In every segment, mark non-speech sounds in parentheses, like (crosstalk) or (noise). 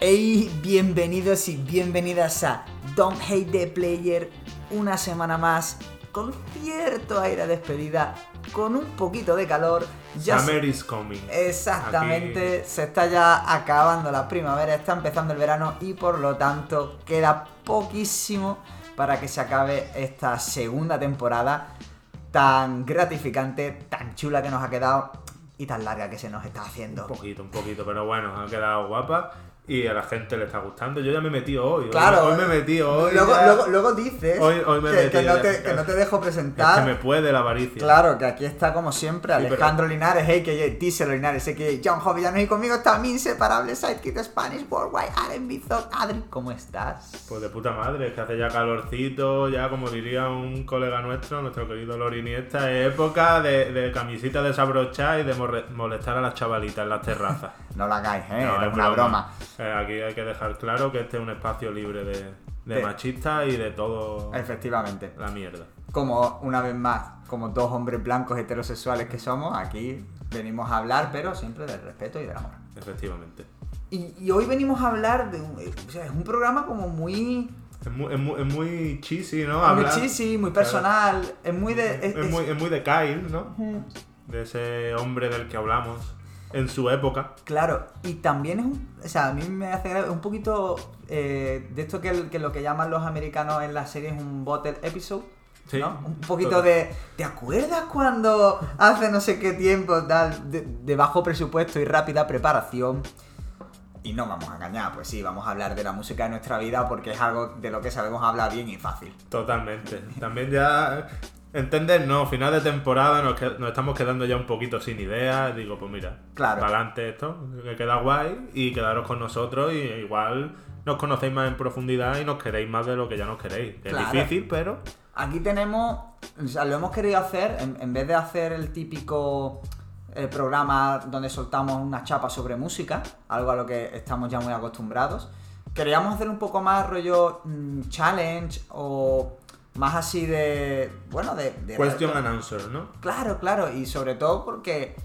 Hey, bienvenidos y bienvenidas a Don't Hate the Player, una semana más con cierto aire de despedida, con un poquito de calor. Ya Summer is coming. Exactamente, se está ya acabando la primavera, está empezando el verano y por lo tanto queda poquísimo para que se acabe esta segunda temporada tan gratificante, tan chula que nos ha quedado y tan larga que se nos está haciendo. Un poquito, un poquito, pero bueno, ha quedado guapa y a la gente le está gustando. Yo ya me he metido hoy. Claro. Hoy, me he metido hoy. Luego, luego, luego dices hoy, hoy me que, que, no te, que, no te, dejo presentar. Es que me puede la avaricia. Claro, que aquí está como siempre Alejandro sí, pero... Linares, que Tísero Linares, que John Jovillanos y conmigo está mi inseparable sidekick de Spanish Worldwide, Aren Bizot. Adri, ¿cómo estás? Pues de puta madre, es que hace ya calorcito, ya como diría un colega nuestro, nuestro querido Lorini, esta es época de, de camisita desabrochada y de molestar a las chavalitas en las terrazas. (laughs) no la hagáis, ¿eh? No, es una broma. broma. Eh, aquí hay que dejar claro que este es un espacio libre de, de machistas y de todo. Efectivamente. La mierda. Como, una vez más, como dos hombres blancos heterosexuales que somos, aquí venimos a hablar, pero siempre del respeto y del amor. Efectivamente. Y, y hoy venimos a hablar de. Un, o sea, es un programa como muy. Es muy, es muy, es muy cheesy, ¿no? Hablar, muy cheesy, muy personal. Claro. Es muy de. Es, es, muy, es muy de Kyle, ¿no? De ese hombre del que hablamos en su época. Claro, y también es un. O sea, a mí me hace un poquito eh, de esto que, que, lo que llaman los americanos en la serie es un bottle episode. Sí, ¿no? Un poquito todo. de. ¿Te acuerdas cuando hace no sé qué tiempo, tal, de, de bajo presupuesto y rápida preparación? Y no vamos a engañar, pues sí, vamos a hablar de la música de nuestra vida porque es algo de lo que sabemos hablar bien y fácil. Totalmente. También ya Entender, no, final de temporada nos, que, nos, estamos quedando ya un poquito sin ideas. Digo, pues mira, claro. para adelante esto, que queda guay y quedaros con nosotros y igual nos conocéis más en profundidad y nos queréis más de lo que ya nos queréis. Que claro. Es difícil, pero... Aquí tenemos, o sea, lo hemos querido hacer, en, en vez de hacer el típico eh, programa donde soltamos una chapa sobre música, algo a lo que estamos ya muy acostumbrados, queríamos hacer un poco más rollo mmm, challenge o más así de. Bueno, de. de Question and answer, ¿no? Claro, claro. Y sobre todo porque.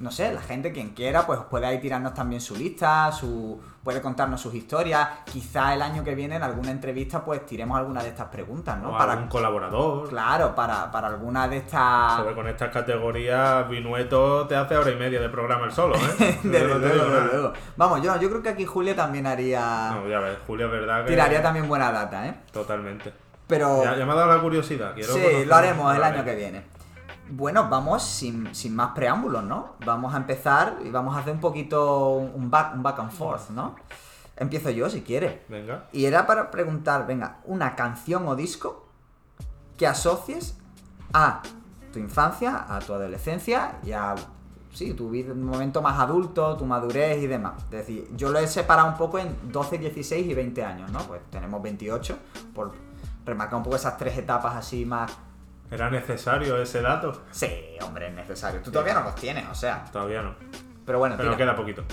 No sé, la gente, quien quiera, pues puede ahí tirarnos también su lista, su. puede contarnos sus historias. Quizá el año que viene en alguna entrevista, pues tiremos alguna de estas preguntas, ¿no? O para un colaborador. Claro, para, para alguna de estas. Sobre con estas categorías, Vinueto te hace hora y media de programa el solo, ¿eh? (laughs) de luego, de luego. Vamos, yo, yo creo que aquí Julia también haría. No, ya ves, Julia es verdad que. Tiraría también buena data, ¿eh? Totalmente. Pero... Ya, ya, me ha dado la curiosidad. Quiero sí, lo haremos el año que viene. Bueno, vamos sin, sin, más preámbulos, ¿no? Vamos a empezar y vamos a hacer un poquito un back, un back and forth, ¿no? Empiezo yo, si quiere. Venga. Y era para preguntar, venga, una canción o disco que asocies a tu infancia, a tu adolescencia y a sí, tu vida, un momento más adulto, tu madurez y demás. Es decir, yo lo he separado un poco en 12, 16 y 20 años, ¿no? Pues tenemos 28 por remarcar un poco esas tres etapas así más. ¿Era necesario ese dato? Sí, hombre, es necesario. Tú todavía no los tienes, o sea. Todavía no. Pero bueno, Pero queda poquito.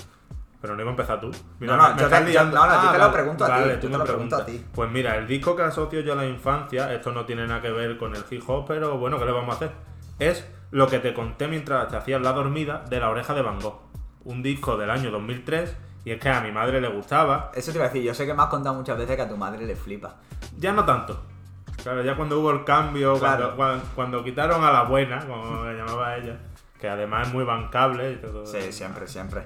Pero no iba a empezar tú. Mira, no, no, yo te, yo, no, no, ah, yo te lo pregunto a vale, ti. Tú te me lo pregunto a ti. Pues mira, el disco que asocio yo a la infancia, esto no tiene nada que ver con el hip hop, pero bueno, ¿qué le vamos a hacer? Es lo que te conté mientras te hacías la dormida de la oreja de Van Gogh. Un disco del año 2003 y es que a mi madre le gustaba. Eso te iba a decir, yo sé que me has contado muchas veces que a tu madre le flipa. Ya no tanto. Claro, ya cuando hubo el cambio, claro. cuando, cuando, cuando, quitaron a la buena, como le llamaba ella, que además es muy bancable y todo. Sí, siempre, siempre.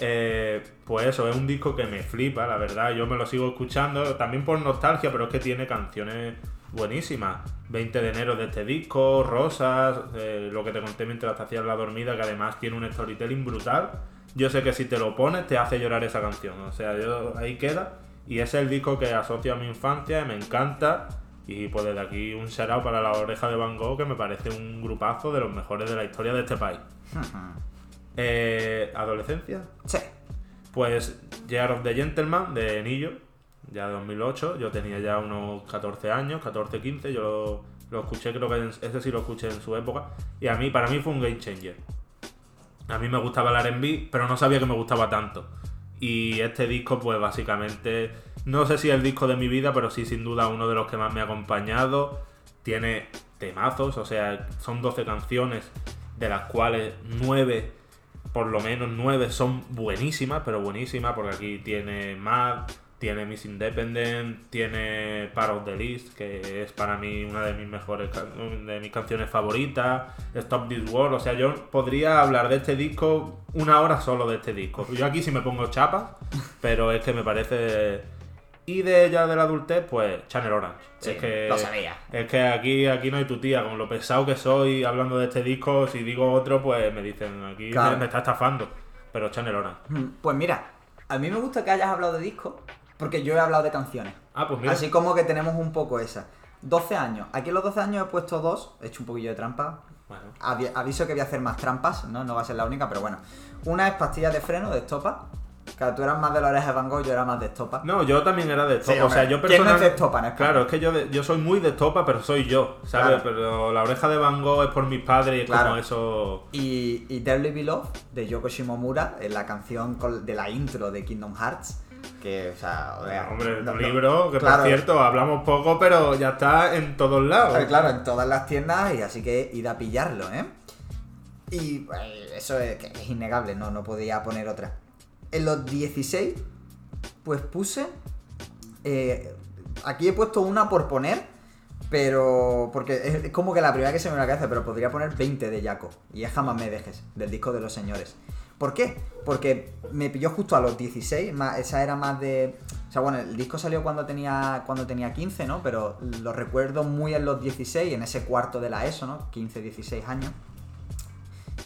Eh, pues eso, es un disco que me flipa, la verdad. Yo me lo sigo escuchando, también por nostalgia, pero es que tiene canciones buenísimas. 20 de enero de este disco, Rosas, eh, lo que te conté mientras te hacías la dormida, que además tiene un storytelling brutal. Yo sé que si te lo pones te hace llorar esa canción. O sea, yo ahí queda. Y es el disco que asocio a mi infancia y me encanta. Y pues desde aquí un shout para la oreja de Van Gogh, que me parece un grupazo de los mejores de la historia de este país. eh, ¿Adolescencia? Sí. Pues Year of the Gentleman de Nillo, ya de 2008. Yo tenía ya unos 14 años, 14, 15. Yo lo, lo escuché, creo que en, ese sí lo escuché en su época. Y a mí, para mí fue un game changer. A mí me gustaba el RB, pero no sabía que me gustaba tanto. Y este disco, pues básicamente, no sé si es el disco de mi vida, pero sí sin duda uno de los que más me ha acompañado. Tiene temazos, o sea, son 12 canciones, de las cuales 9 por lo menos nueve son buenísimas, pero buenísimas, porque aquí tiene Mad, tiene Miss Independent, tiene Part of the List, que es para mí una de mis mejores de mis canciones favoritas, Stop This War, o sea, yo podría hablar de este disco una hora solo de este disco. Yo aquí sí me pongo chapa, (laughs) pero es que me parece y de ella de la adultez, pues Channel Orange. es que, lo sabía. Es que aquí, aquí no hay tu tía, con lo pesado que soy hablando de este disco, si digo otro, pues me dicen, aquí me, está estafando. Pero Channel Orange. Mm, pues mira, a mí me gusta que hayas hablado de disco, porque yo he hablado de canciones. Ah, pues mira. Así como que tenemos un poco esa. 12 años. Aquí en los 12 años he puesto dos, he hecho un poquillo de trampa. Bueno. Aviso que voy a hacer más trampas, ¿no? No va a ser la única, pero bueno. Una es pastillas de freno de estopa, Claro, tú eras más de la oreja de Van Gogh, yo era más de estopa. No, yo también era de estopa. o sea, yo ¿Quién es de estopa Claro, es que yo, yo soy muy de estopa, pero soy yo, ¿sabes? Pero la oreja de Van Gogh es por mis padres y es como eso. Y, y Dearly Beloved de Yoko Shimomura, en la canción de la intro de Kingdom Hearts. Que, o sea, hombre, un libro que por cierto hablamos poco, pero ya está en todos lados. Claro, en todas las tiendas, y así que id a pillarlo, ¿eh? Y eh, eso es, es innegable, no, no podía poner otra en los 16, pues puse. Eh, aquí he puesto una por poner, pero. Porque es como que la primera que se me viene a la cabeza, pero podría poner 20 de Jaco. Y es Jamás Me Dejes, del disco de los señores. ¿Por qué? Porque me pilló justo a los 16, esa era más de... O sea, bueno, el disco salió cuando tenía, cuando tenía 15, ¿no? Pero lo recuerdo muy en los 16, en ese cuarto de la ESO, ¿no? 15, 16 años.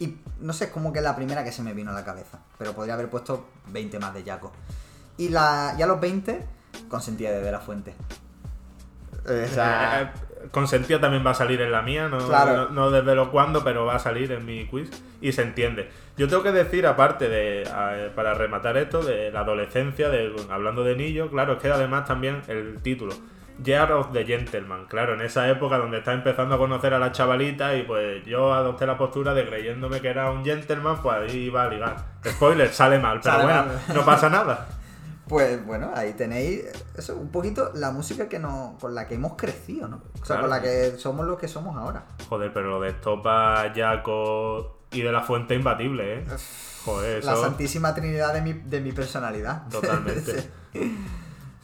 Y no sé, es como que la primera que se me vino a la cabeza. Pero podría haber puesto 20 más de Jaco. Y la, ya los 20, consentía de, de la fuente. O sea, (laughs) eh, consentía también va a salir en la mía, no, no, desde lo cuándo, pero va a salir en mi quiz y se entiende. Yo tengo que decir, aparte de, para rematar esto, de la adolescencia, de, hablando de Nillo, claro, es que además también el título Year of the Gentleman. Claro, en esa época donde está empezando a conocer a la chavalita y pues yo adopté la postura de creyéndome que era un gentleman, pues ahí iba a ligar. Spoiler, sale mal, pero bueno, no pasa nada. (laughs) Pues bueno, ahí tenéis eso, un poquito la música que no, con la que hemos crecido, ¿no? O sea, con la que somos lo que somos ahora. Joder, pero lo de Estopa, Jaco y de la Fuente imbatible, ¿eh? Joder, La santísima trinidad de mi, de mi personalidad. (laughs) Totalmente.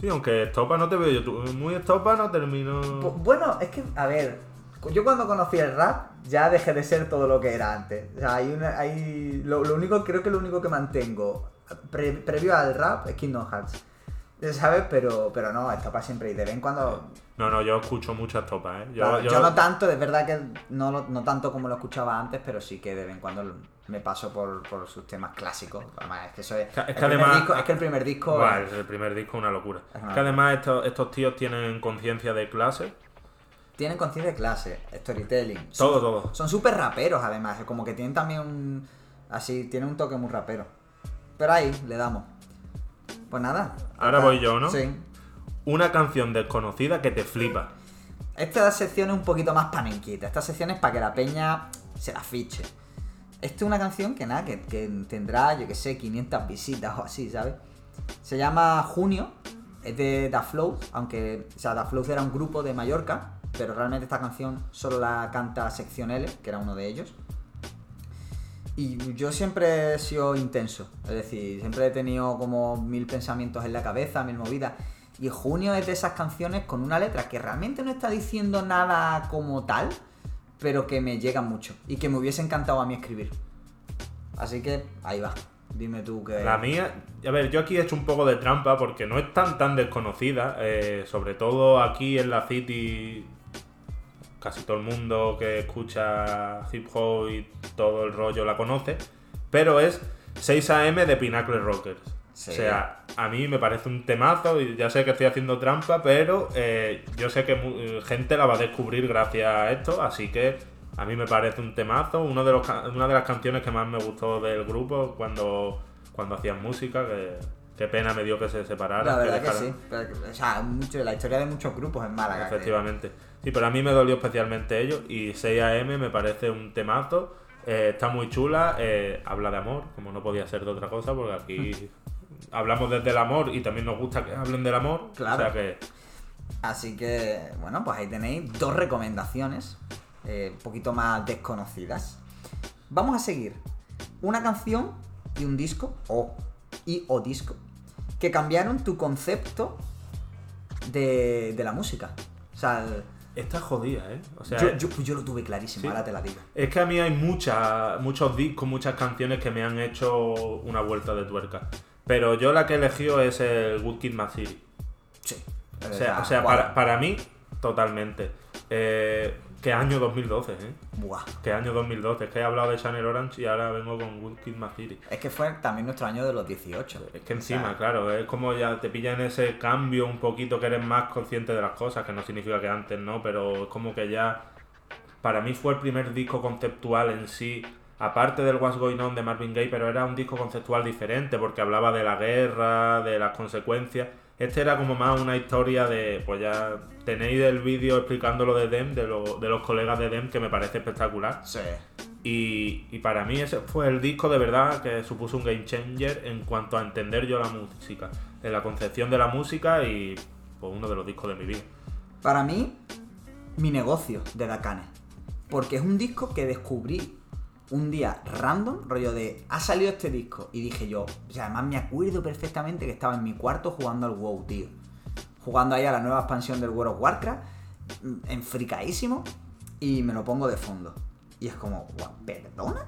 Sí, aunque estopa no te veo yo. Muy estopa no termino. Bueno, es que, a ver, yo cuando conocí el rap ya dejé de ser todo lo que era antes. O sea, hay una, hay, lo, único, creo que lo único que mantengo previo al rap es Kingdom Hearts. ¿Sabes? Pero, pero no, estopa siempre. Y de vez en cuando. No, no, yo escucho mucha estopa, ¿eh? Yo, yo... no tanto, es verdad que no, no tanto como lo escuchaba antes, pero sí que de vez en cuando me paso por, sus temas clásicos. Además, es que eso es. es que además. Disco, es que el primer disco. es, el primer disco es una locura. Es, que además estos, estos tíos tienen conciencia de clase. Tienen conciencia de clase, storytelling. Todo, todo. Son súper raperos, además. Como que tienen también un. Así, tienen un toque muy rapero. Pero ahí le damos. Pues nada. Ahora voy yo, ¿no? Sí. Una canción desconocida que te flipa. Esta sección es un poquito más panenquita. Esta sección es para que la peña se la fiche. Esta es una canción que nada, que, tendrá, yo que sé, 500 visitas o así, ¿sabes? Se llama Junio, es de Da Flow, aunque, o sea, Da Flow era un grupo de Mallorca, pero realmente esta canción solo la canta Sección L, que era uno de ellos. Y yo siempre he sido intenso, es decir, siempre he tenido como mil pensamientos en la cabeza, mil movidas. Y Junio es de esas canciones con una letra que realmente no está diciendo nada como tal, pero que me llegan mucho y que me hubiese encantado a mí escribir. Así que ahí va. Dime tú que. La mía, a ver, yo aquí he hecho un poco de trampa porque no es tan tan desconocida. Eh, sobre todo aquí en la City, casi todo el mundo que escucha hip hop y todo el rollo la conoce. Pero es 6 AM de Pinnacle Rockers. O sea, a mí me parece un temazo y ya sé que estoy haciendo trampa, pero eh, yo sé que eh, gente la va a descubrir gracias a esto, así que a mí me parece un temazo, uno de los, una de las canciones que más me gustó del grupo cuando, cuando hacían música, que qué pena me dio que se separaran. La verdad que, sí, o sea, mucho, la historia de muchos grupos en Málaga. Efectivamente. Sí, pero a mí me dolió especialmente ello y 6AM me parece un temazo. Eh, está muy chula, habla de amor, como no podía ser de otra cosa, porque aquí (laughs) hablamos desde el amor y también nos gusta que hablen del amor. Claro. que... Así que, bueno, pues ahí tenéis dos recomendaciones, eh, un poquito más desconocidas. Vamos a seguir. una canción y un disco, o y o disco, que cambiaron tu concepto de, de la música. O sea, el- Esta es jodida, ¿eh? O sea, yo, yo- pues yo lo tuve clarísimo, Sí. ahora te la digo. es que a mí hay muchas, muchos discos, muchas canciones que me han hecho una vuelta de tuerca. Pero yo la que he elegido es el Good Kid Mad City. Sí. O sea, o sea para, para mí, totalmente. Eh, ¿Qué año 2012, eh? Buah. ¿Qué año 2012? Es que he hablado de Channel Orange y ahora vengo con Good Kid Mad City. Es que fue también nuestro año de los 18. Es que encima, O sea, claro, es como ya te pilla en ese cambio un poquito que eres más consciente de las cosas, que no significa que antes no, pero es como que ya para mí fue el primer disco conceptual en sí, aparte del What's Going On de Marvin Gaye, pero era un disco conceptual diferente porque hablaba de la guerra, de las consecuencias. Este era como más una historia de, pues ya tenéis el vídeo explicando lo de Dem, de, lo- de los colegas de Dem, que me parece espectacular. Sí. Y, y para mí ese fue el disco de verdad que supuso un game changer en cuanto a entender yo la música, en la concepción de la música y pues uno de los discos de mi vida. Para mí, mi negocio de Dakane. Porque es un disco que descubrí un día random, rollo de, ha salido este disco. Y dije yo, o sea, además me acuerdo perfectamente que estaba en mi cuarto jugando al WoW, tío. Jugando ahí a la nueva expansión del World of Warcraft, mm, enfricadísimo, y me lo pongo de fondo. Y es como, "Guau, ¿perdona?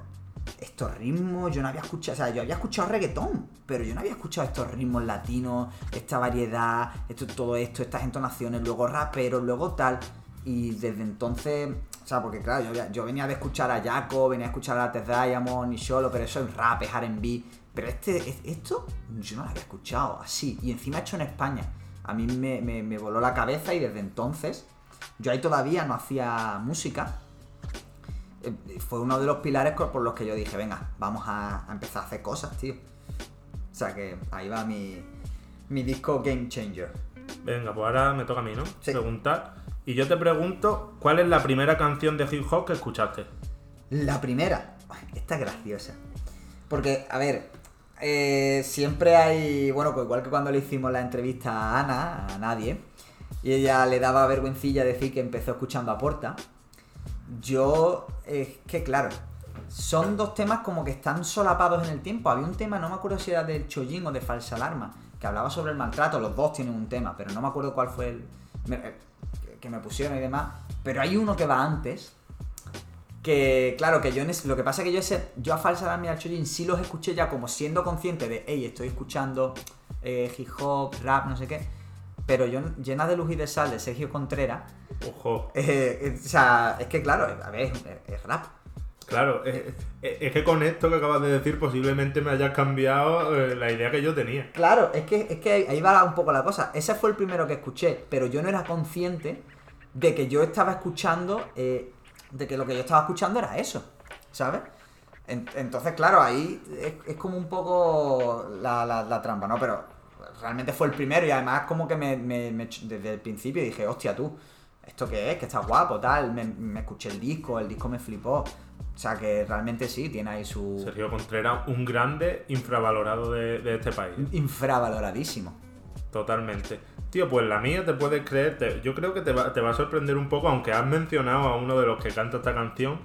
Estos ritmos, yo no había escuchado, o sea, yo había escuchado reggaetón, pero yo no había escuchado estos ritmos latinos, esta variedad, esto, todo esto, estas entonaciones, luego raperos, luego tal. Y desde entonces, o sea, porque claro, yo, venía de escuchar a Jaco, venía a escuchar a Tez Diamond y Solo, pero eso es rap, es RB. Pero este, es- esto, yo no lo había escuchado así. Y encima hecho en España. A mí me, me- me voló la cabeza y desde entonces, yo ahí todavía no hacía música. Eh, Fue uno de los pilares por los que yo dije, venga, vamos a, a empezar a hacer cosas, tío. O sea que ahí va mi, mi disco Game Changer. Venga, pues ahora me toca a mí, ¿no? Sí. Preguntar. Y yo te pregunto, ¿cuál es la primera canción de hip hop que escuchaste? La primera, esta es graciosa. Porque, a ver, eh, siempre hay, bueno, pues igual que cuando le hicimos la entrevista a Ana, a nadie, y ella le daba vergüencilla decir que empezó escuchando a Porta. Yo, es que claro, son dos temas como que están solapados en el tiempo. Había un tema, no me acuerdo si era del Chollín o de Falsa Alarma, que hablaba sobre el maltrato. Los dos tienen un tema, pero no me acuerdo cuál fue el eh, que- me pusieron y demás. Pero hay uno que va antes, que claro, que yo en ese- lo que pasa es que yo ese, yo a Falsa y al Chollín sí los escuché ya como siendo consciente de, hey, estoy escuchando eh, hip hop, rap, no sé qué. Pero yo, llena de luz y de sal de Sergio Contreras, Ojo, eh, eh, o sea, es que claro, a ver, es, es rap. claro, es, que con esto que acabas de decir posiblemente me hayas cambiado eh, la idea que yo tenía. Claro, es que, es que ahí va un poco la cosa. Ese fue el primero que escuché, pero yo no era consciente de que yo estaba escuchando, eh, de que lo que yo estaba escuchando era eso, ¿sabes? En- entonces, claro, ahí es, es como un poco la, la- la trampa, ¿no? Pero realmente fue el primero y además como que me, me- me desde el principio dije, hostia, tú, ¿esto qué es? Que está guapo, tal. Me, me escuché el disco, el disco me flipó. O sea que realmente sí, tiene ahí su... Sergio Contreras, un grande infravalorado de, de este país. infravaloradísimo. Totalmente. Tío, pues la mía te puedes creer, te- yo creo que te va, te va a sorprender un poco, aunque has mencionado a uno de los que canta esta canción,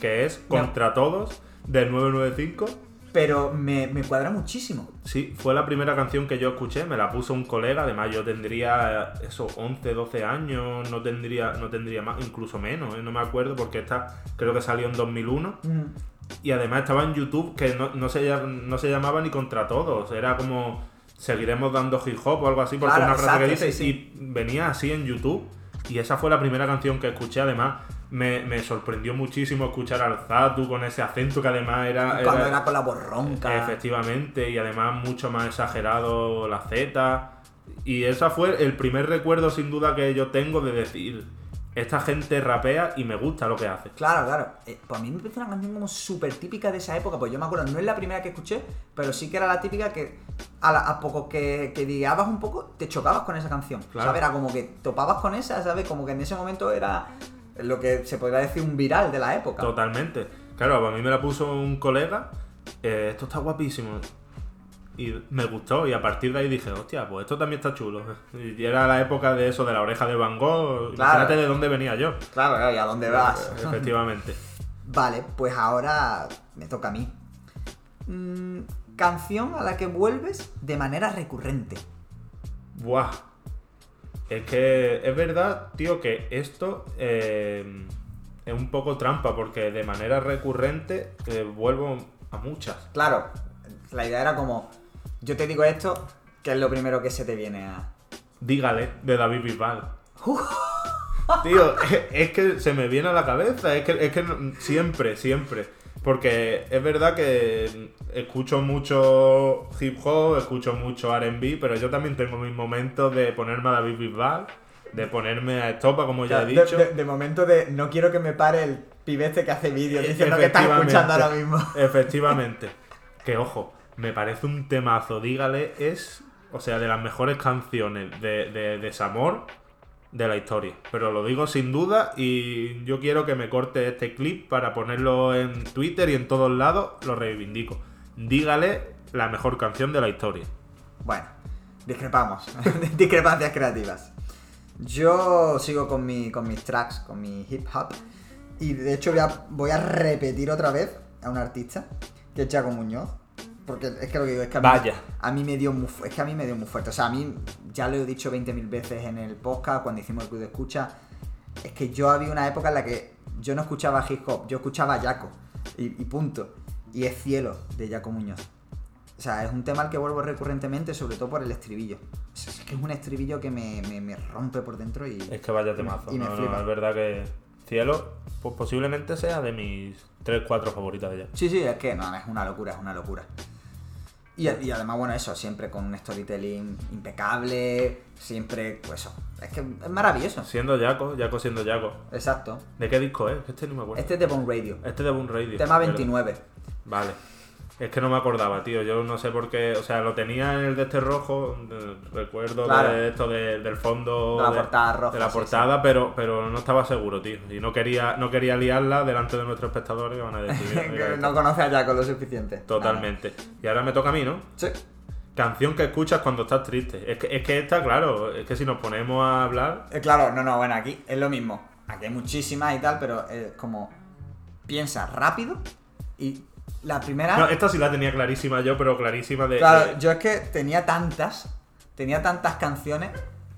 que es No. Contra Todos, del 995. Pero me, me cuadra muchísimo. Sí, fue la primera canción que yo escuché, me la puso un colega, además yo tendría eh, eso, 11, 12 años, no tendría, no tendría más, incluso menos, ¿eh? no me acuerdo, porque esta creo que salió en 2001. Y además estaba en YouTube que no, no, se, no se llamaba ni contra todos, era como seguiremos dando hip hop o algo así, porque Claro, una frase que dice, sí, y venía así en YouTube. Y esa fue la primera canción que escuché, además me, me sorprendió muchísimo escuchar al Zatu con ese acento que además era... Cuando era con la voz ronca. Efectivamente, y además mucho más exagerado la Z. Y ese fue el primer recuerdo sin duda que yo tengo de decir, esta gente rapea y me gusta lo que hace. Claro, claro. Eh, pues a mí me parece una canción como súper típica de esa época. Pues yo me acuerdo, no es la primera que escuché, pero sí que era la típica que a, la- a poco que, que guiabas un poco, te chocabas con esa canción. Claro. ¿Sabes? Era como que topabas con esa, ¿sabes? Como que en ese momento era lo que se podría decir un viral de la época. Totalmente. Claro, a mí me la puso un colega, eh, esto está guapísimo. Y me gustó, y a partir de ahí dije, hostia, pues esto también está chulo. Y era la época de eso, de la oreja de Van Gogh. Claro. Imagínate de dónde venía yo. Claro, claro, ¿y a dónde vas? Efectivamente. Vale, pues ahora me toca a mí. mm, canción a la que vuelves de manera recurrente. Buah. Es que es verdad, tío, que esto eh, es un poco trampa, porque de manera recurrente eh, vuelvo a muchas. Claro, la idea era como, yo te digo esto, que es lo primero que se te viene a... Dígale, de David Bisbal. Tío, es, (laughs) es que se me viene a la cabeza, es que, es que siempre, siempre. Porque es verdad que escucho mucho hip hop, escucho mucho RB, pero yo también tengo mis momentos de ponerme a David Bisbal, de ponerme a Estopa, como ya he dicho. De, de momento de, no quiero que me pare el pibete que hace vídeos diciendo que Efectivamente. escuchando ahora mismo. Efectivamente. Que ojo, me parece un temazo. Dígale, es, o sea, de las mejores canciones de, de desamor de la historia. Pero lo digo sin duda y yo quiero que me corte este clip para ponerlo en Twitter y en todos lados. Lo reivindico. Dígale la mejor canción de la historia. Bueno, discrepamos. (laughs) Discrepancias creativas. Yo sigo con, mi, con mis tracks, con mi hip hop. Y de hecho voy a, voy a repetir otra vez a un artista, que es Jaco Muñoz. Porque es que lo que digo es que a mí, Vaya. a mí me dio muy es que a mí me dio muy fuerte. O sea, a mí ya lo he dicho 20.000 veces en el podcast, cuando hicimos el club de escucha. Es que yo había una época en la que yo no escuchaba hip hop, yo escuchaba Jaco. Y, y punto. Y es cielo de Jaco Muñoz. O sea, es un tema al que vuelvo recurrentemente, sobre todo por el estribillo. O sea, es que es un estribillo que me, me- me rompe por dentro y. Es que vaya temazo. Y me No, no, flipa. es verdad que Cielo pues posiblemente sea de mis 3-4 favoritas de ella. Sí, sí, es que no, es una locura, es una locura. Y, y además, bueno, eso, siempre con un storytelling impecable, siempre, pues eso. Es que es maravilloso. Siendo Jaco, Jaco siendo Jaco. Exacto. ¿De qué disco es? Este no me acuerdo. Este es de Bone Radio. Este de Boom Radio. Tema ¿verdad? 29. Vale. Es que no me acordaba, tío. Yo no sé por qué. O sea, lo tenía en el de este rojo. recuerdo Claro. de esto de- del fondo. De la portada roja, De la sí, portada, Pero, pero no estaba seguro, tío. Y no quería, no quería liarla delante de nuestros espectadores que van a (laughs) decir. que no conoce a Jaco lo suficiente. Totalmente. Y ahora me toca a mí, ¿no? Sí. Canción que escuchas cuando estás triste. Es que, es que esta, claro, es que si nos ponemos a hablar. Eh, Claro, no, no, bueno, aquí es lo mismo. Aquí hay muchísimas y tal, pero es como piensa rápido y la primera... No, esta sí la tenía clarísima yo, pero clarísima de. Claro, de- yo es que tenía tantas, tenía tantas canciones,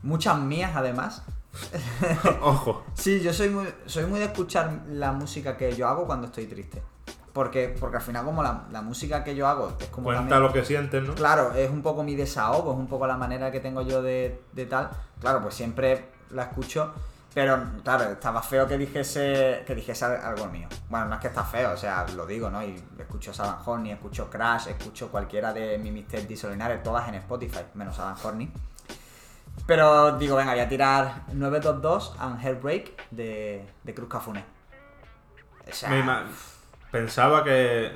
muchas mías además. (laughs) Ojo. Sí, yo soy muy, soy muy de escuchar la música que yo hago cuando estoy triste. Porque, porque al final como la, la música que yo hago es como... Cuenta lo que sientes, ¿no? Claro, es un poco mi desahogo, es un poco la manera que tengo yo de, de tal. Claro, pues siempre la escucho, pero claro, estaba feo que dijese que dijese algo mío. Bueno, no es que está feo, o sea, lo digo, ¿no? Y escucho Saban Horny, escucho Crash, escucho cualquiera de mi Mr. Disolinares, todas en Spotify, menos Saban Horny. Pero digo, venga, voy a tirar 922 and Heartbreak de, de Cruz Cafune. O sea, Pensaba que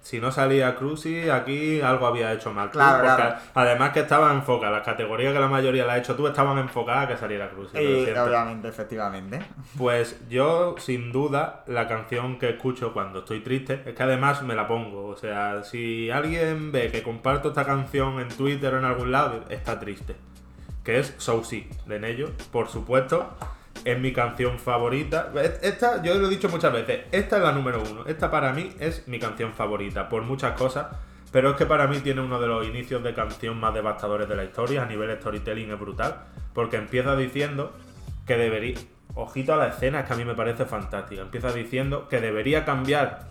si no salía Cruzy, aquí algo había hecho mal. Claro, porque claro. además que estaba enfocada, las categorías que la mayoría la ha hecho tú estaban enfocadas a que saliera Cruzy. lo y, obviamente, efectivamente. Pues yo, sin duda, la canción que escucho cuando estoy triste es que además me la pongo. O sea, si alguien ve que comparto esta canción en Twitter o en algún lado, está triste. Que es So de Nello, por supuesto. Es mi canción favorita. Esta, yo lo he dicho muchas veces, esta es la número uno. Esta para mí es mi canción favorita, por muchas cosas. Pero es que para mí tiene uno de los inicios de canción más devastadores de la historia. A nivel storytelling es brutal. Porque empieza diciendo que debería. Ojito a la escena, es que a mí me parece fantástica. Empieza diciendo que debería cambiar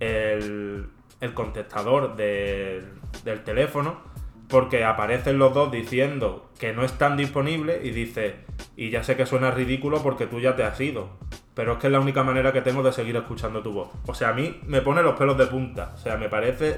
el, el contestador del teléfono porque aparecen los dos diciendo que no están disponibles y dice, y ya sé que suena ridículo porque tú ya te has ido, pero es que es la única manera que tengo de seguir escuchando tu voz. O sea, a mí me pone los pelos de punta. O sea, me parece,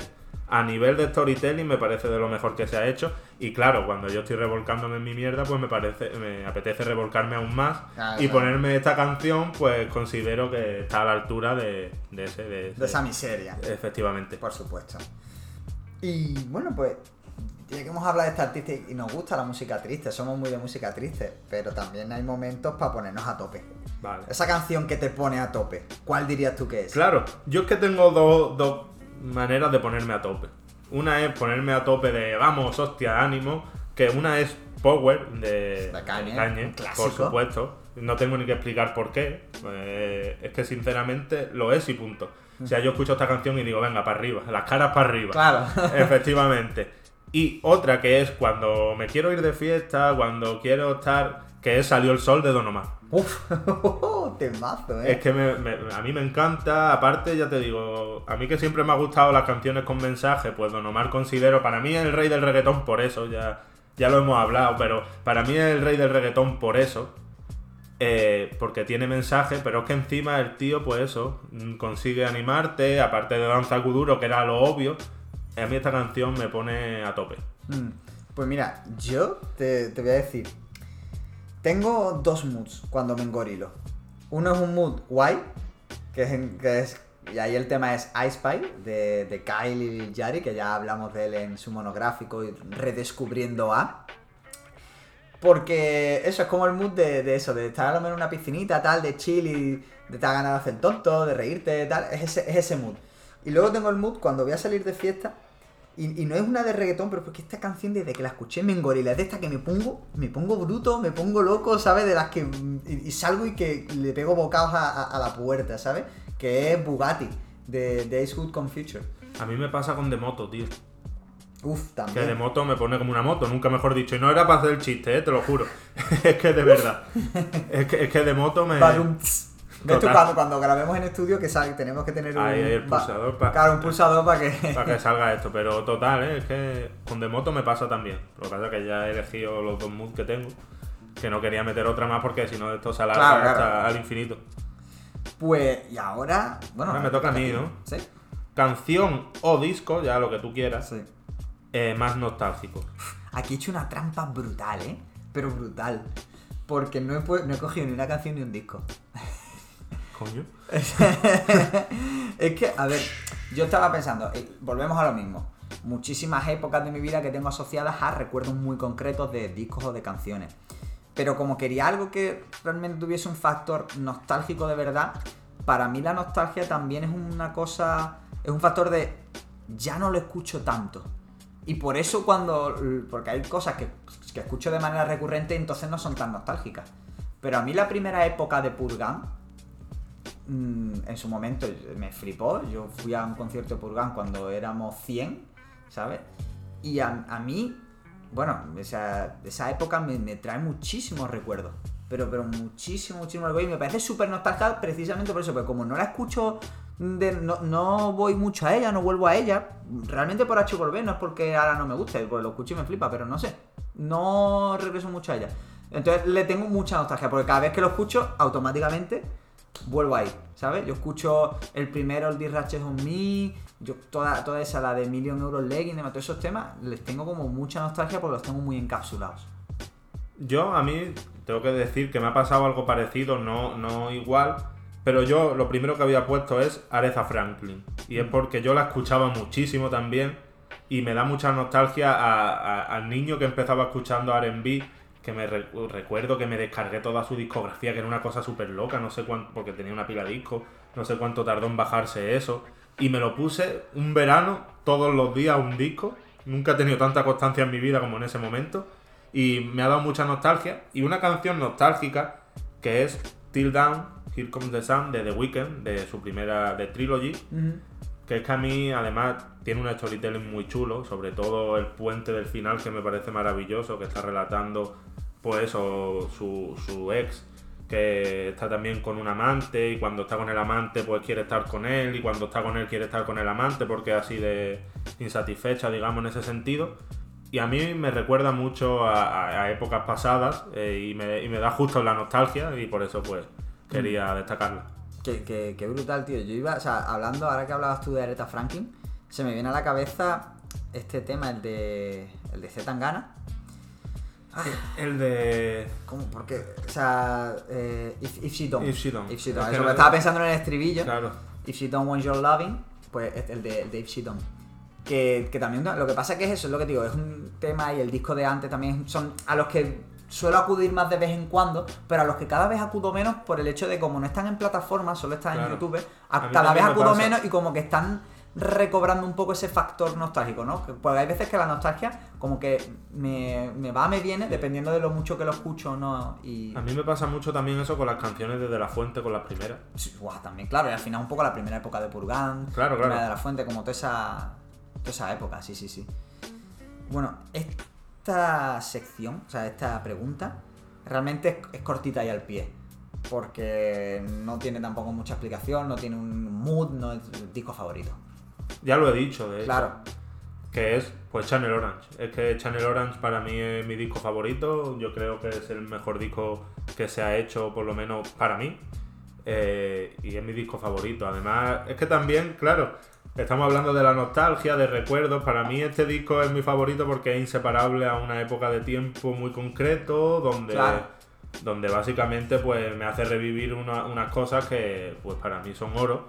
a nivel de storytelling, me parece de lo mejor que se ha hecho. Y claro, cuando yo estoy revolcándome en mi mierda, pues me parece, me apetece revolcarme aún más. Y claro. ponerme esta canción, pues considero que está a la altura de, de ese, de ese- De esa miseria. Efectivamente. Por supuesto. Y bueno, pues ya que hemos hablado de este artista y nos gusta la música triste, somos muy de música triste, pero también hay momentos para ponernos a tope. Vale. Esa canción que te pone a tope, ¿cuál dirías tú que es? Claro, yo es que tengo dos, dos maneras de ponerme a tope. Una es ponerme a tope de vamos, hostia, ánimo. Que una es Power de, De Kanye, Kanye, por supuesto. No tengo ni que explicar por qué. Eh, es que sinceramente lo es y punto. O sea, yo escucho esta canción y digo, venga, para arriba, las caras para arriba. Claro. Efectivamente. Y otra que es cuando me quiero ir de fiesta, cuando quiero estar, que es Salió el Sol de Don Omar. Uf, (laughs) temazo, eh. Es que me- me- a mí me encanta, aparte ya te digo, a mí que siempre me ha gustado las canciones con mensaje, pues Don Omar considero, para mí es el rey del reggaetón por eso, ya, ya lo hemos hablado, pero para mí es el rey del reggaetón por eso, eh, porque tiene mensaje, pero es que encima el tío, pues eso, mm, consigue animarte, aparte de Danza Kuduro, que era lo obvio, a mí esta canción me pone a tope. Mm, Pues mira, yo te, voy a decir. Tengo dos moods cuando me engorilo. Uno es un mood guay, que es, y ahí el tema es I Spy, de, de Kyle Yari, que ya hablamos de él en su monográfico y redescubriendo a. Porque eso es como el mood de, eso, de estar a lo mejor en una piscinita, tal, de chill y de te ganas de hacer tonto, de reírte, tal. Es ese, es ese mood. Y luego tengo el mood cuando voy a salir de fiesta y, y no es una de reggaetón, pero porque esta canción desde que la escuché me engorila. Es de esta que me pongo, me pongo bruto, me pongo loco, ¿sabes? De las que. Y, y salgo y que le pego bocados a, a- a la puerta, ¿sabes? Que es Bugatti, de, de Ace Hood con Future. A mí me pasa con De Moto, tío. Uf, Que de también. moto me pone como una moto, nunca mejor dicho. Y no era para hacer el chiste, ¿eh? te lo juro. (laughs) es que de verdad. (laughs) es, que, es que de moto me. ¿Ves tú cuando, cuando grabemos en estudio que sale, tenemos que tener un. Ahí, el pulsador pa- Claro, un pulsador para que. (laughs) Para que (laughs) salga esto. Pero total, ¿eh? es que con de moto me pasa también. Lo que pasa es que ya he elegido los dos moods que tengo. Que no quería meter otra más porque si no esto se alarga Claro, al infinito. Pues, y ahora. Bueno, Ahora me toca a mí, ¿no? Sí, Canción o disco, ya lo que tú quieras, sí. eh, más nostálgico. Aquí he hecho una trampa brutal, ¿eh? Pero brutal. Porque no he, pu- no he cogido ni una canción ni un disco. (laughs) (laughs) Es que, a ver, yo estaba pensando, eh, volvemos a lo mismo. Muchísimas épocas de mi vida que tengo asociadas a recuerdos muy concretos de discos o de canciones. Pero como quería algo que realmente tuviese un factor nostálgico de verdad, para mí la nostalgia también es una cosa, es un factor de ya no lo escucho tanto. Y por eso cuando, porque hay cosas que, que escucho de manera recurrente entonces no son tan nostálgicas. Pero a mí la primera época de Purgan, mm, en su momento me flipó. Yo fui a un concierto de Purgan cuando éramos 100, ¿sabes? Y a, mí, bueno, esa, esa época me, me trae muchísimos recuerdos. Pero, pero muchísimo, muchísimo. Y me parece súper nostálgica precisamente por eso. Porque como no la escucho, no, no voy mucho a ella, no vuelvo a ella. Realmente por H por B, no es porque ahora no me guste, porque lo escucho y me flipa, pero no sé. No regreso mucho a ella. Entonces le tengo mucha nostalgia, porque cada vez que lo escucho, automáticamente vuelvo ahí, ¿sabes? Yo escucho el primero, el This Ratchet on Me, yo toda, toda esa, la de Million Euros Legging, todos esos temas, les tengo como mucha nostalgia porque los tengo muy encapsulados. Yo, a mí, tengo que decir que me ha pasado algo parecido, no, no igual, pero yo lo primero que había puesto es Aretha Franklin. Y es porque yo la escuchaba muchísimo también y me da mucha nostalgia a- a- al niño que empezaba escuchando RB, que me re- recuerdo que me descargué toda su discografía, que era una cosa súper loca, no sé cuánto, porque tenía una pila de discos, no sé cuánto tardó en bajarse eso. Y me lo puse un verano, todos los días un disco. Nunca he tenido tanta constancia en mi vida como en ese momento y me ha dado mucha nostalgia. Y una canción nostálgica que es Till Down, Here Comes the Sun de The Weeknd, de su primera de Trilogy, que es que a mí además tiene un storytelling muy chulo, sobre todo el puente del final que me parece maravilloso, que está relatando pues eso, su, su ex que está también con un amante y cuando está con el amante pues quiere estar con él y cuando está con él quiere estar con el amante porque es así de insatisfecha digamos en ese sentido y a mí me recuerda mucho a, a- a épocas pasadas eh, y, me, y me da justo la nostalgia y por eso pues quería destacarla. Qué, qué- qué brutal, tío. Yo iba, o sea, hablando, ahora que hablabas tú de Aretha Franklin, se me viene a la cabeza este tema, el de, el de Z Tangana. El de... ¿Cómo? Porque, o sea, eh, if, if she don't. If She Don't. If she Es don't. que Eso, no- me estaba pensando en el estribillo. Claro. If she don't want your loving, pues es el de, el de If she don't. Que, que también, lo que pasa que es eso, es lo que digo, es un tema y el disco de antes también son a los que suelo acudir más de vez en cuando, pero a los que cada vez acudo menos por el hecho de como no están en plataformas, solo están Claro. en YouTube, A cada vez me acudo menos y como que están recobrando un poco ese factor nostálgico, ¿no? Que- Porque hay veces que la nostalgia como que me, me va, me viene, dependiendo de lo mucho que lo escucho o no. Y A mí me pasa mucho también eso con las canciones de De La Fuente, con las primeras. Sí, guau, también, claro, y al final un poco la primera época de Purgan, Claro, claro. de la fuente, como toda esa, toda esa época, sí, sí, sí. Bueno, esta sección, o sea, esta pregunta, realmente es, es cortita y al pie. Porque no tiene tampoco mucha explicación, no tiene un mood, no es el disco favorito. Ya lo he dicho, de hecho. Claro, Que es, pues, Channel Orange. Es que Channel Orange para mí es mi disco favorito. Yo creo que es el mejor disco que se ha hecho, por lo menos para mí. Eh, y es mi disco favorito. Además, es que también, claro, estamos hablando de la nostalgia, de recuerdos. Para mí este disco es mi favorito porque es inseparable a una época de tiempo muy concreto, donde, Claro. donde básicamente pues me hace revivir una- unas cosas que pues para mí son oro.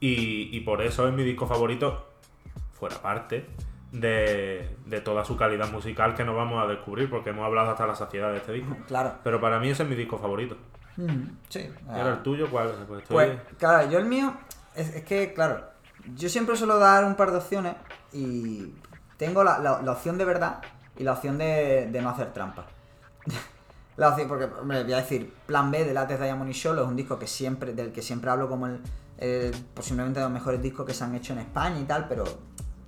Y, y por eso es mi disco favorito, fuera parte de, de toda su calidad musical que no vamos a descubrir, porque hemos hablado hasta la saciedad de este disco. (laughs) claro. Pero para mí ese es mi disco favorito. Mm, sí. ¿Y ahora el tuyo cuál es? Pues estoy- Pues, claro, yo el mío, es, es que, claro, yo siempre suelo dar un par de opciones y tengo la, la- opción de verdad y la opción de, de no hacer trampa. (laughs) la opción, porque, hombre, voy a decir, Plan B de Lattes Diamond y Solo es un disco que siempre, del que siempre hablo como el, el- posiblemente de los mejores discos que se han hecho en España y tal, pero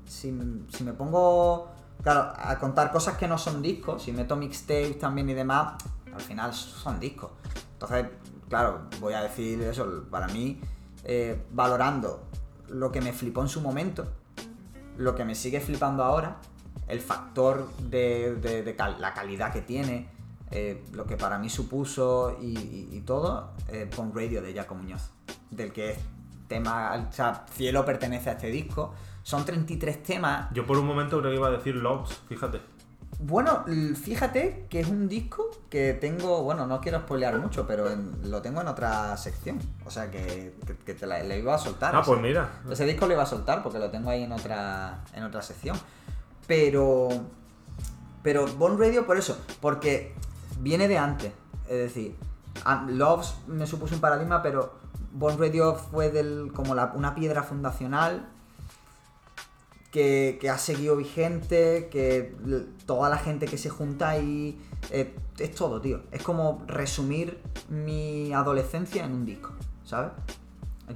si, si me pongo, claro, a contar cosas que no son discos, si meto mixtapes también y demás, al final son discos. Entonces, claro, voy a decir eso, para mí, eh, valorando lo que me flipó en su momento, lo que me sigue flipando ahora, el factor de, de- la calidad que tiene, eh, lo que para mí supuso y, y- todo, eh, Pon Radio de Jaco Muñoz, del que es tema, o sea, Cielo pertenece a este disco. Son 33 temas. Yo por un momento creo que iba a decir Loves, fíjate. Bueno, fíjate que es un disco que tengo, bueno, no quiero spoilear mucho, pero en- lo tengo en otra sección. O sea que, que- que te la, le iba a soltar. Ah, pues mira. ese disco lo iba a soltar porque lo tengo ahí en otra, en otra sección. Pero. Pero Bon Radio por eso, porque viene de antes. Es decir, Loves me supuso un paradigma, pero Bon Radio fue del, como la- una piedra fundacional que, ha seguido vigente, que toda la gente que se junta ahí. eh, es todo, tío. Es como resumir mi adolescencia en un disco, ¿sabes?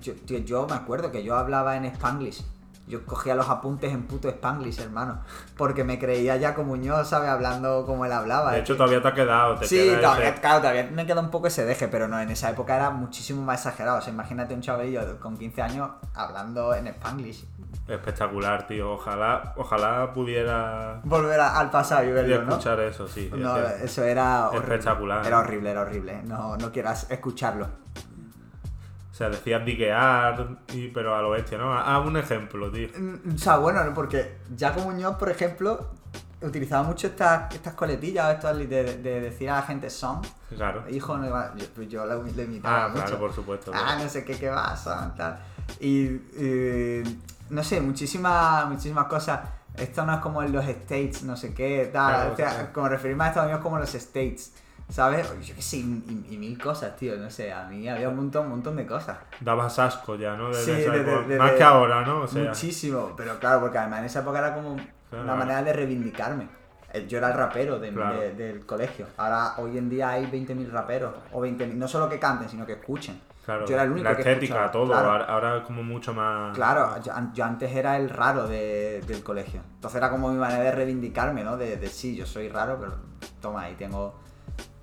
Yo, yo me acuerdo que yo hablaba en Spanglish. Yo cogía los apuntes en puto Spanglish, hermano. Porque me creía ya como Muñoz, ¿sabes? Hablando como él hablaba. De hecho, todavía te ha quedado. Te Sí, queda todavía, ese- claro, todavía me queda un poco ese deje, pero no, en esa época era muchísimo más exagerado. O sea, imagínate un chavalillo con 15 años hablando en Spanglish. Espectacular, tío. Ojalá, ojalá pudiera Volver a- al pasado y escuchar eso, sí. No, Es que- eso era horrible. espectacular. Era horrible, era horrible. No, no quieras escucharlo. O sea, decías diguear, y, pero a lo bestia, ¿no? Haz un ejemplo, tío. Mm, O sea, bueno, ¿no? porque Jaco Muñoz, por ejemplo, utilizaba mucho estas, estas coletillas o estas de, de decir a la gente son. Claro. Hijo, no iba- yo, pues yo lo imitaba Ah, mucho. claro, por supuesto. Ah, no sé qué, qué va, son, tal. Y, y, no sé, muchísimas, muchísimas cosas. Esto no es como en los States, no sé qué, tal. Claro, o sea, claro. como referirme a Estados Unidos como los States, ¿sabes? Yo qué sé, y, y mil cosas, tío, no sé, a mí había un montón, un montón de cosas. Dabas asco ya, ¿no? Desde Sí, esa desde- época. desde- Más que ahora, ¿no? O sea, Muchísimo, pero claro, porque además en esa época era como Claro. una manera de reivindicarme. Eh, Yo era el rapero de- Claro. de- del colegio. Ahora, hoy en día hay 20.000 raperos. O 20.000, no solo que canten, sino que escuchen. claro, yo era el único la que estética, escuchaba, todo. claro. Ahora, como mucho más. Claro, yo, yo antes era el raro de- del colegio. Entonces era como mi manera de reivindicarme, ¿no? De, de sí, yo soy raro, pero toma, ahí tengo...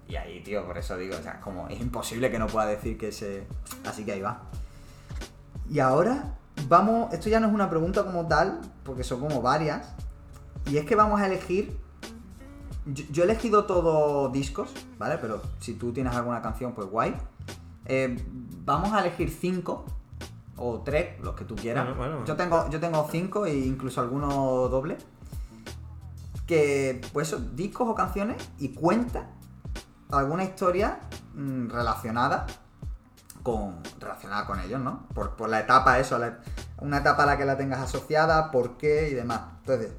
Y ahí, tío, por eso digo, o sea, como es imposible que no pueda decir que ese... Así que ahí va. Y ahora vamos, esto ya no es una pregunta como tal, porque son como varias. Y es que vamos a elegir... Yo, yo he elegido todos discos, ¿vale? Pero si tú tienes alguna canción, pues guay. Eh, vamos a elegir cinco o tres, los que tú quieras. Bueno, bueno. Yo tengo, yo tengo cinco e incluso alguno doble. Que, pues discos o canciones y cuenta alguna historia mm, relacionada con relacionada con ellos, ¿no? Por, por la etapa, eso, la- una etapa a la que la tengas asociada, por qué y demás. Entonces,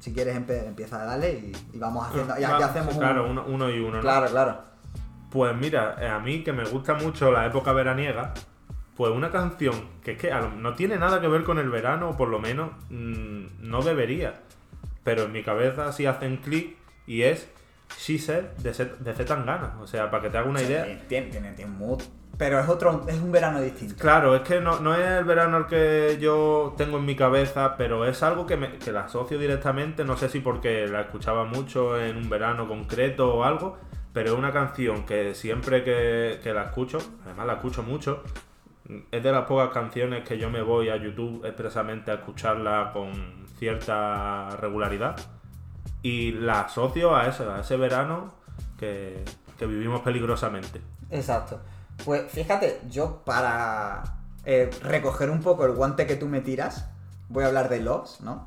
si quieres empieza a darle y, y vamos haciendo. Y aquí hacemos un- Claro, uno, uno y uno, ¿no? Claro, claro. Pues mira, eh, a mí que me gusta mucho la época veraniega, Pues una canción que es que no tiene nada que ver con el verano, o por lo menos mm, no debería. Pero en mi cabeza sí hacen clic y es She Said de, de Z O sea, para que te haga una idea. Tiene, tiene, tiene mood pero es otro, es un verano distinto. Claro, es que no, es el verano el que yo tengo en mi cabeza, pero es algo que, me, que la asocio directamente, no sé si porque la escuchaba mucho en un verano concreto o algo, pero es una canción que siempre que, que la escucho, además la escucho mucho, es de las pocas canciones que yo me voy a YouTube expresamente a escucharla con cierta regularidad. Y la asocio a eso, a ese verano que, que vivimos peligrosamente. Exacto. Pues fíjate, yo para eh, recoger un poco el guante que tú me tiras, voy a hablar de Loves, ¿no?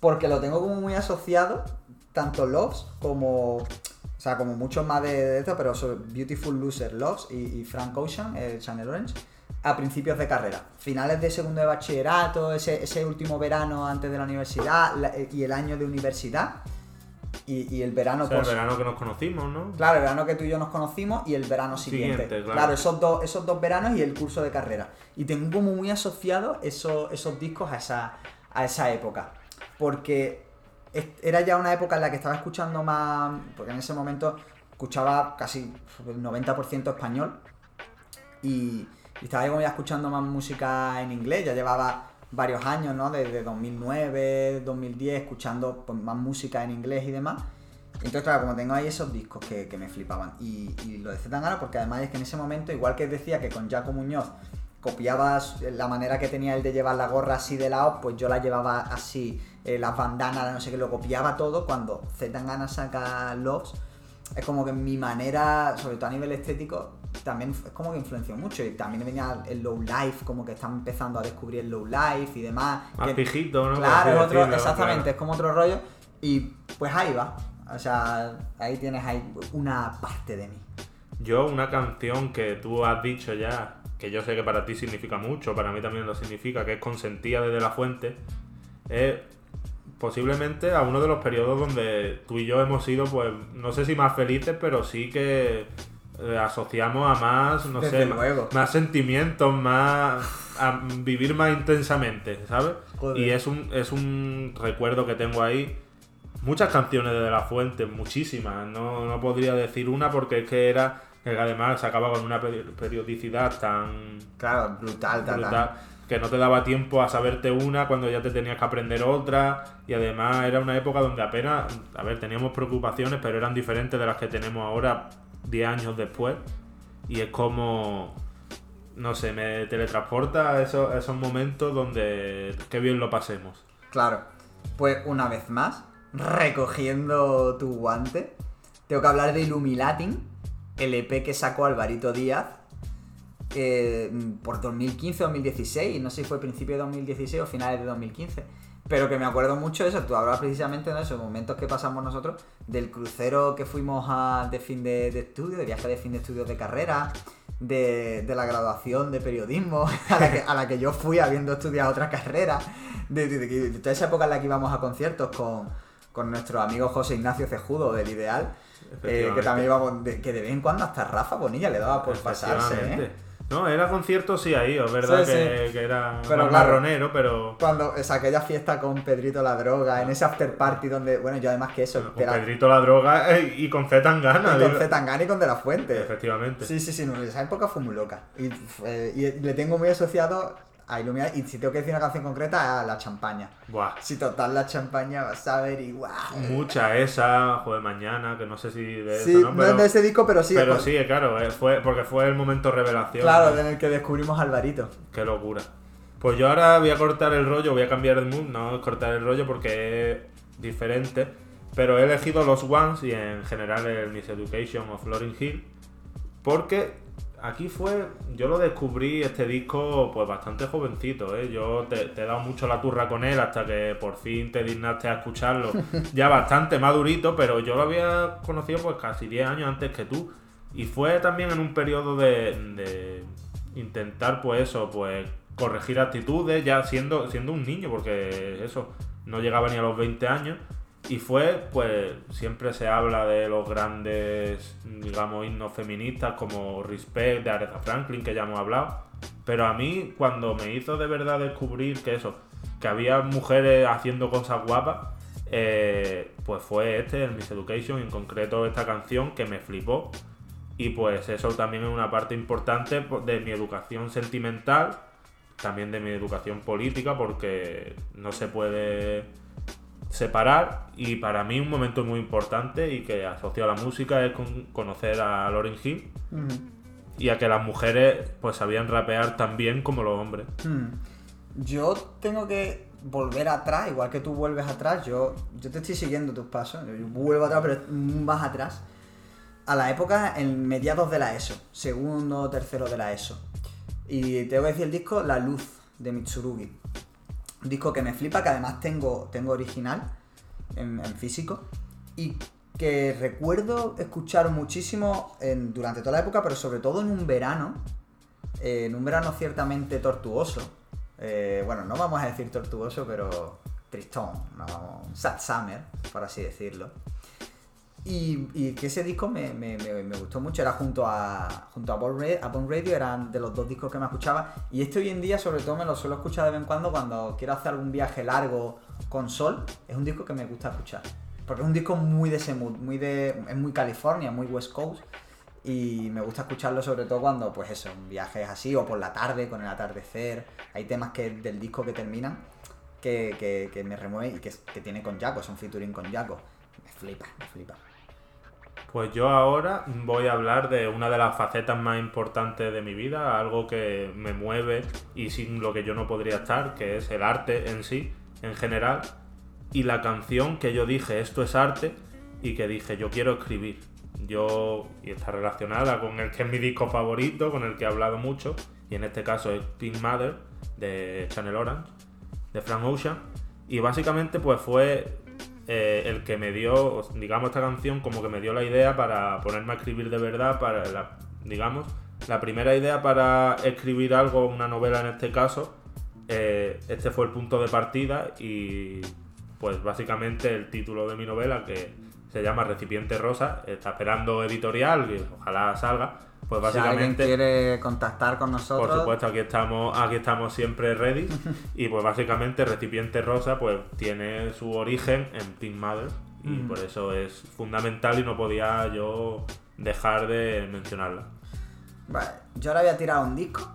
Porque lo tengo como muy asociado, tanto Loves como. O sea, como mucho más de, esto, pero Beautiful Loser Loves y, Frank Ocean, el Channel Orange, a principios de carrera. Finales de segundo de bachillerato, ese, ese último verano antes de la universidad y el año de universidad y, el verano... O el verano que nos conocimos, ¿no? Claro, el verano que tú y yo nos conocimos y el verano siguiente. claro. esos, dos, esos dos veranos y el curso de carrera. Y tengo como muy asociado esos, esos discos a esa, a esa época. Porque era ya una época en la que estaba escuchando más... Porque en ese momento escuchaba casi el 90% español. Y, y estaba como ya escuchando más música en inglés. Ya llevaba varios años, ¿no? Desde 2009, 2010, escuchando pues, más música en inglés y demás. Entonces, claro, como tengo ahí esos discos que, me flipaban. Y, lo de Zetangana, porque además es que en ese momento, igual que decía que con Jaco Muñoz copiabas la manera que tenía él de llevar la gorra así de lado, pues yo la llevaba así, eh, las bandanas, no sé qué, lo copiaba todo. Cuando Zetangana saca Loves, es como que mi manera, sobre todo a nivel estético, también es como que influenció mucho. Y también venía el low life, como que están empezando a descubrir el low life y demás. Más pijito, ¿no? Claro, es otro, exactamente, es como otro rollo. Y pues ahí va. O sea, ahí tienes ahí una parte de mí. Yo, una canción que tú has dicho ya, que yo sé que para ti significa mucho, para mí también lo significa, que es Consentía desde la Fuente, es posiblemente a uno de los periodos donde tú y yo hemos sido, pues, no sé si más felices, pero sí que eh, asociamos a más, no sé, más, sentimientos, más a vivir más intensamente, ¿sabes? Y es un, es un recuerdo que tengo ahí. Muchas canciones de La Fuente, muchísimas. No, no podría decir una porque es que era que además se acaba con una periodicidad tan claro, brutal, brutal que no te daba tiempo a saberte una cuando ya te tenías que aprender otra y además era una época donde apenas, a ver, teníamos preocupaciones, pero eran diferentes de las que tenemos ahora 10 años después y es como, no sé, me teletransporta a esos, esos momentos donde qué bien lo pasemos. Claro, pues una vez más, recogiendo tu guante, tengo que hablar de Illuminating, el EP que sacó Alvarito Díaz eh, por 2015-2016, no sé si fue principio de 2016 o finales de 2015, pero que me acuerdo mucho de eso, tú hablabas precisamente de esos momentos que pasamos nosotros, del crucero que fuimos a, de fin de, estudio, de viaje de fin de estudio de carrera, de, la graduación de periodismo, (laughs) a la, que, yo fui habiendo estudiado otra carrera, de, toda esa época en la que íbamos a conciertos con, con nuestro amigo José Ignacio Cejudo del Ideal. Eh, que también íbamos, que de vez en cuando hasta Rafa Bonilla le daba por pasarse. ¿eh? No, era concierto sí ahí, es verdad que, era pero marronero, pero... Cuando es aquella fiesta con Pedrito la droga, en ese after party donde, bueno, yo además que eso... Con Pedrito la droga eh, y con Z Tangana. Y con Z Tangana y con De La Fuente. Efectivamente. Sí, sí, sí, esa época fue muy loca. Y, y le tengo muy asociado a iluminar. Y si tengo que decir una canción concreta, a la champaña. Buah. Si total la champaña vas a ver igual. Mucha esa, Joder Mañana, que no sé si de sí, ¿no? Pero, no de ese disco, pero sí. Pero sí, claro, eh, fue, porque fue el momento revelación. Claro, en el que descubrimos a Alvarito. Qué locura. Pues yo ahora voy a cortar el rollo, voy a cambiar el mood, no cortar el rollo porque es diferente. Pero he elegido los Ones y en general el Miss Education of Lauryn Hill. Porque aquí fue, yo lo descubrí este disco pues bastante jovencito, ¿eh? yo te, he dado mucho la turra con él hasta que por fin te dignaste a escucharlo, (laughs) ya bastante madurito, pero yo lo había conocido pues casi 10 años antes que tú. Y fue también en un periodo de, de intentar pues eso, pues corregir actitudes ya siendo, siendo un niño, porque eso, no llegaba ni a los 20 años y fue, pues, siempre se habla de los grandes, digamos, himnos feministas como Respect de Aretha Franklin, que ya hemos hablado. Pero a mí, cuando me hizo de verdad descubrir que eso, que había mujeres haciendo cosas guapas, eh, pues fue este, el Miss Education, en concreto esta canción que me flipó. Y pues eso también es una parte importante de mi educación sentimental, también de mi educación política, porque no se puede separar. Y para mí un momento muy importante y que asocio a la música es conocer a Lauryn Hill. Y a que las mujeres pues sabían rapear tan bien como los hombres. Yo tengo que volver atrás, igual que tú vuelves atrás, yo, yo te estoy siguiendo tus pasos, yo vuelvo atrás, pero vas atrás, a la época en mediados de la ESO, segundo o tercero de la ESO. Y tengo que decir el disco La Luz de Mitsurugi. Un disco que me flipa, que además tengo, tengo original en, físico. Y que recuerdo escuchar muchísimo durante toda la época, pero sobre todo en un verano. en un verano ciertamente tortuoso eh, bueno, no vamos a decir tortuoso, pero tristón, no, sad summer, por así decirlo. Y, que ese disco me, gustó mucho, era junto a junto a Bon, Radio, eran de los dos discos que me escuchaba. Y este hoy en día, sobre todo, me lo suelo escuchar de vez en cuando cuando quiero hacer algún viaje largo con sol. Es un disco que me gusta escuchar. Porque es un disco muy de ese mood, muy de, es muy California, muy West Coast y me gusta escucharlo sobre todo cuando, pues eso, un viaje es así o por la tarde, con el atardecer. Hay temas que del disco que terminan que, que, me remueven y que, que, tiene con Jaco, son featuring con Jaco. Me flipa, me flipa. Pues yo ahora voy a hablar de una de las facetas más importantes de mi vida, algo que me mueve y sin lo que yo no podría estar, que es el arte en sí, en general, y la canción que yo dije, esto es arte, y que dije, yo quiero escribir yo, y está relacionada con el que es mi disco favorito, con el que he hablado mucho, y en este caso es Pink Mother de Channel Orange, de Frank Ocean, y básicamente pues fue eh, el que me dio, digamos, esta canción como que me dio la idea para ponerme a escribir de verdad, para, digamos, la primera idea para escribir algo, una novela en este caso, eh, este fue el punto de partida y pues básicamente el título de mi novela que se llama Recipiente Rosa, está esperando editorial, que ojalá salga. Pues básicamente. Si alguien quiere contactar con nosotros. Por supuesto, aquí estamos, aquí estamos siempre ready. (laughs) y pues básicamente Recipiente Rosa, pues tiene su origen en Pink Mother. Y por eso es fundamental y no podía yo dejar de mencionarla. Vale, yo ahora voy a tirar un disco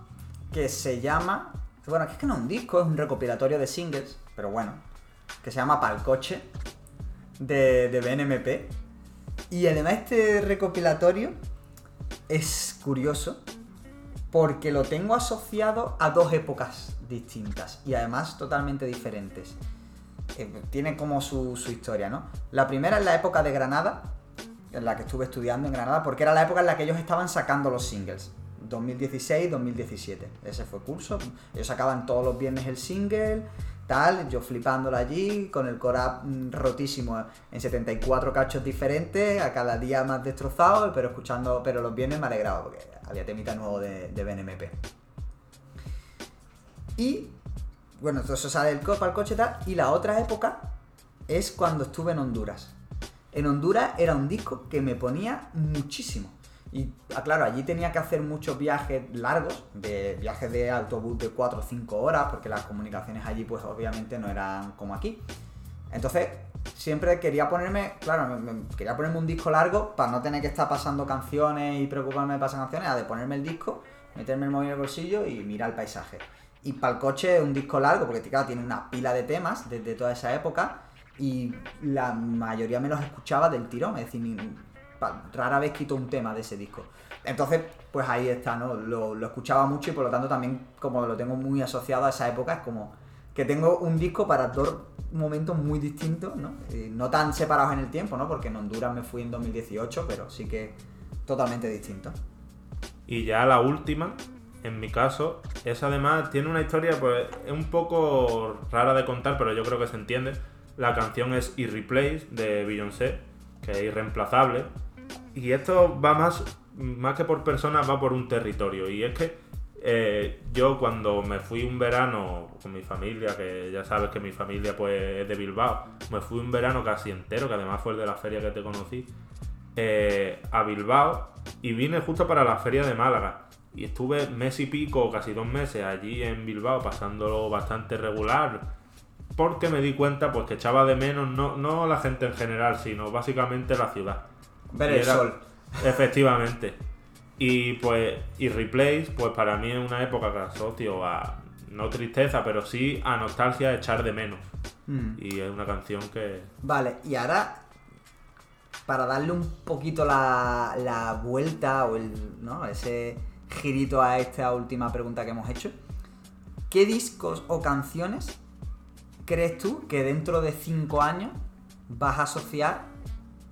que se llama. Bueno, es que no es un disco, es un recopilatorio de singles, pero bueno. Que se llama Palcoche de, de BNMP. Y además este recopilatorio es curioso porque lo tengo asociado a dos épocas distintas y además totalmente diferentes. Eh, tiene como su, su, historia, ¿no? La primera es la época de Granada, en la que estuve estudiando en Granada, porque era la época en la que ellos estaban sacando los singles. 2016-2017. Ese fue curso. Ellos sacaban todos los viernes el single, tal, yo flipándolo allí, con el core mm, rotísimo en 74 cachos diferentes, a cada día más destrozado, pero escuchando, pero los viernes me alegraba porque había temita nuevo de, de BNMP. Y, bueno, todo eso sale del core para coche tal, y la otra época es cuando estuve en Honduras. En Honduras era un disco que me ponía muchísimo. Y ah, claro, allí tenía que hacer muchos viajes largos, de viajes de autobús de 4 o 5 horas, porque las comunicaciones allí pues obviamente no eran como aquí. Entonces, siempre quería ponerme, claro, quería ponerme un disco largo para no tener que estar pasando canciones y preocuparme de pasar canciones, a de ponerme el disco, meterme el móvil en el bolsillo y mirar el paisaje. Y para el coche un disco largo, porque claro, tiene una pila de temas desde toda esa época y la mayoría me los escuchaba del tirón, es decir, rara vez quito un tema de ese disco. Entonces, pues ahí está, ¿no? Lo, escuchaba mucho y por lo tanto también como lo tengo muy asociado a esa época, es como que tengo un disco para dos momentos muy distintos, ¿no? no tan separados en el tiempo, ¿no? Porque en Honduras me fui en 2018, pero sí que totalmente distinto. Y ya la última, en mi caso, es además, tiene una historia, pues, es un poco rara de contar, pero yo creo que se entiende. La canción es Irreplace de Beyoncé, que es irreemplazable. Y esto va más, más que por personas, va por un territorio. Y es que eh, yo cuando me fui un verano con mi familia, que ya sabes que mi familia pues es de Bilbao, me fui un verano casi entero, que además fue el de la feria que te conocí, eh, a Bilbao y vine justo para la feria de Málaga. Y estuve mes y pico, casi dos meses allí en Bilbao, pasándolo bastante regular, porque me di cuenta pues que echaba de menos no, no la gente en general, sino básicamente la ciudad. Ver el era- sol. Efectivamente. Y pues, y Replace, pues para mí es una época que asocio a, no tristeza, pero sí a nostalgia, echar de menos. Mm. Y es una canción que... Vale, y ahora, para darle un poquito la, la vuelta o el, ¿no? ese girito a esta última pregunta que hemos hecho, ¿qué discos o canciones crees tú que dentro de 5 años vas a asociar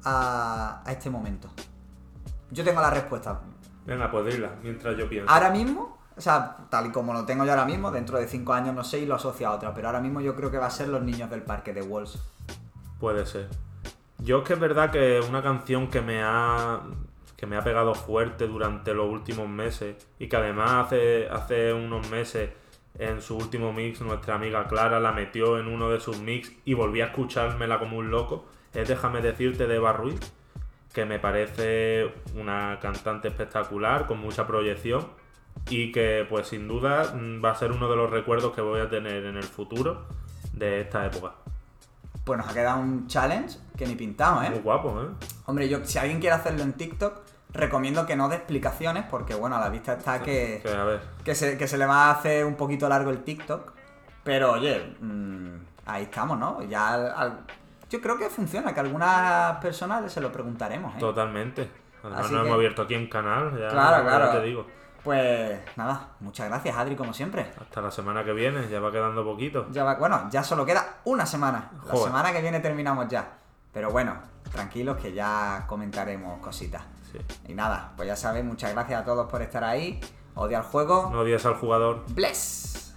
a, a este momento? Yo tengo la respuesta. Venga, pues dila, mientras yo pienso. Ahora mismo, o sea, tal y como lo tengo yo ahora mismo, dentro de 5 años no sé y lo asocio a otra, pero ahora mismo yo creo que va a ser Los Niños del Parque de Walls. Puede ser. Yo es que es verdad que una canción que me ha que me ha pegado fuerte durante los últimos meses y que además hace, hace unos meses en su último mix nuestra amiga Clara la metió en uno de sus mix y volví a escuchármela como un loco. Es Déjame decirte de Eva Ruiz, que me parece una cantante espectacular, con mucha proyección y que pues sin duda mm, va a ser uno de los recuerdos que voy a tener en el futuro de esta época. Pues nos ha quedado un challenge que ni pintamos, Muy ¿eh? guapo, ¿eh? Hombre, yo si alguien quiere hacerlo en TikTok, recomiendo que no dé explicaciones, porque bueno, a la vista está que, Que, a ver, que, se, que se le va a hacer un poquito largo el TikTok. Pero oye, mm, ahí estamos, ¿no? Ya al- al- yo creo que funciona, que a algunas personas se lo preguntaremos, ¿eh? totalmente. Además Así nos que- hemos abierto aquí en canal, ya, Claro, claro. te digo. Pues nada, muchas gracias, Adri, como siempre. Hasta la semana que viene, ya va quedando poquito. Ya va- bueno, ya solo queda una semana. La semana que viene terminamos ya. Pero bueno, tranquilos que ya comentaremos cositas. Sí. Y nada, pues ya sabéis, muchas gracias a todos por estar ahí. Odia al juego. No odies al jugador. Bless.